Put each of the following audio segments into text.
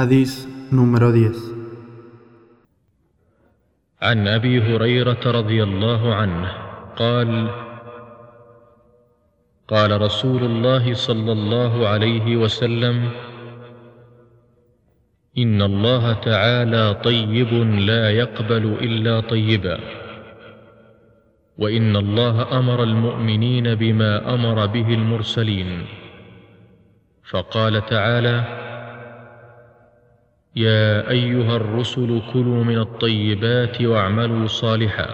Hadís número 10 عن أبي هريرة رضي الله عنه قال قال رسول الله صلى الله عليه وسلم إن الله تعالى طيب لا يقبل إلا طيبا وإن الله أمر المؤمنين بما أمر به المرسلين. فقال تعالى يا أيها الرسل كلوا من الطيبات واعملوا صالحا.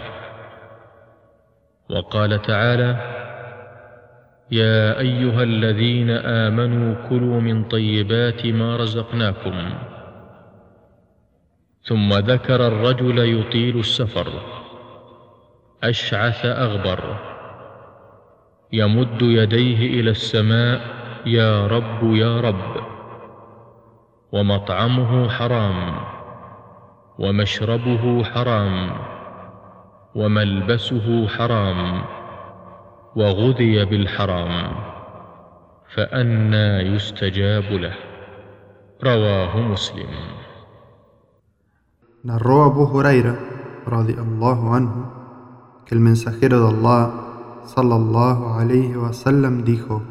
وقال تعالى يا أيها الذين آمنوا كلوا من طيبات ما رزقناكم. ثم ذكر الرجل يطيل السفر. أشعث أغبر. يمد يديه إلى السماء يا رب يا رب. ومطعمه حرام ومشربه حرام وملبسه حرام وغذي بالحرام فانى يستجاب له رواه مسلم Narró Abu Huraira, radiallahu anhu, que el mensajero de Allah, sallallahu alayhi wa sallam, dijo: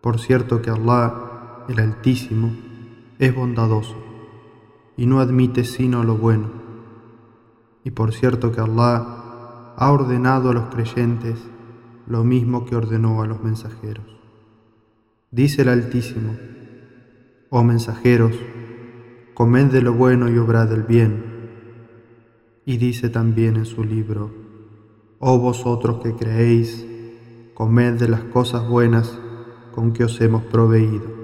Por cierto que Allah, el Altísimo, es bondadoso y no admite sino lo bueno. Y por cierto que Allah ha ordenado a los creyentes lo mismo que ordenó a los mensajeros. Dice el Altísimo, oh mensajeros, comed de lo bueno y obrad del bien. Y dice también en su libro, oh vosotros que creéis, comed de las cosas buenas con que os hemos proveído.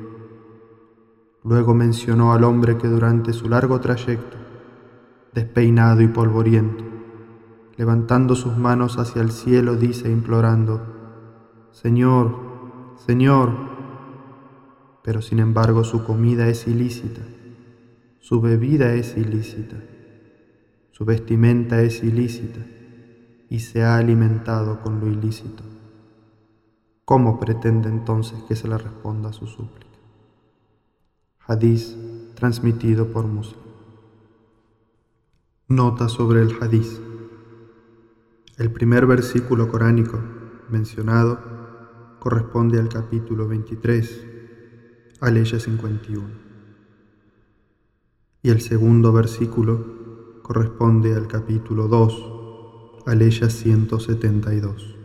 Luego mencionó al hombre que durante su largo trayecto, despeinado y polvoriento, levantando sus manos hacia el cielo, dice implorando, Señor, Señor, pero sin embargo su comida es ilícita, su bebida es ilícita, su vestimenta es ilícita y se ha alimentado con lo ilícito. ¿Cómo pretende entonces que se le responda a su súplica? Hadís transmitido por Muslim. Nota sobre el Hadís. El primer versículo coránico mencionado corresponde al capítulo 23, aleya 51. Y el segundo versículo corresponde al capítulo 2, aleya 172.